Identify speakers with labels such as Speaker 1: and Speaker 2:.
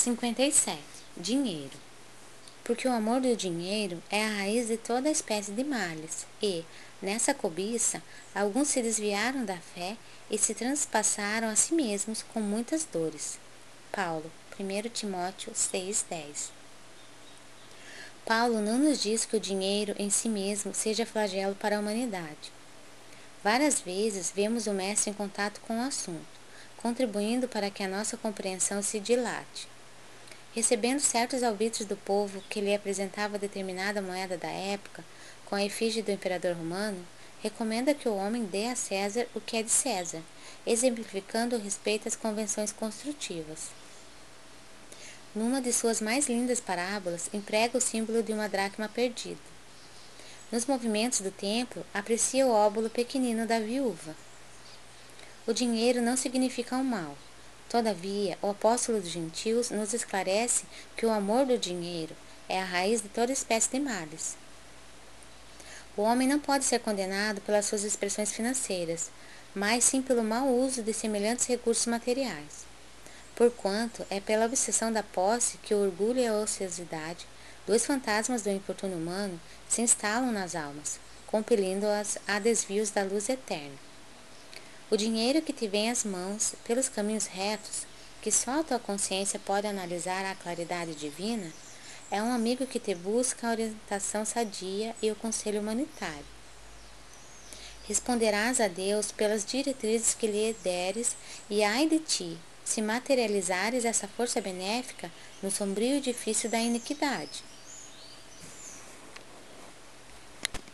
Speaker 1: 57. Dinheiro. Porque o amor do dinheiro é a raiz de toda espécie de males, e, nessa cobiça, alguns se desviaram da fé e se transpassaram a si mesmos com muitas dores. Paulo, 1 Timóteo 6,10 Paulo não nos diz que o dinheiro em si mesmo seja flagelo para a humanidade. Várias vezes vemos o mestre em contato com o assunto, contribuindo para que a nossa compreensão se dilate. Recebendo certos alvitres do povo que lhe apresentava determinada moeda da época, com a efígie do imperador romano, recomenda que o homem dê a César o que é de César, exemplificando o respeito às convenções construtivas. Numa de suas mais lindas parábolas, emprega o símbolo de uma dracma perdida. Nos movimentos do templo, aprecia o óbolo pequenino da viúva. O dinheiro não significa o mal. Todavia, o apóstolo dos gentios nos esclarece que o amor do dinheiro é a raiz de toda espécie de males. O homem não pode ser condenado pelas suas expressões financeiras, mas sim pelo mau uso de semelhantes recursos materiais porquanto é pela obsessão da posse que o orgulho e a ociosidade, dois fantasmas do importuno humano, se instalam nas almas, compelindo-as a desvios da luz eterna. O dinheiro que te vem às mãos pelos caminhos retos, que só a tua consciência pode analisar a claridade divina, é um amigo que te busca a orientação sadia e o conselho humanitário. Responderás a Deus pelas diretrizes que lhe deres, e ai de ti, se materializares essa força benéfica no sombrio edifício da iniquidade.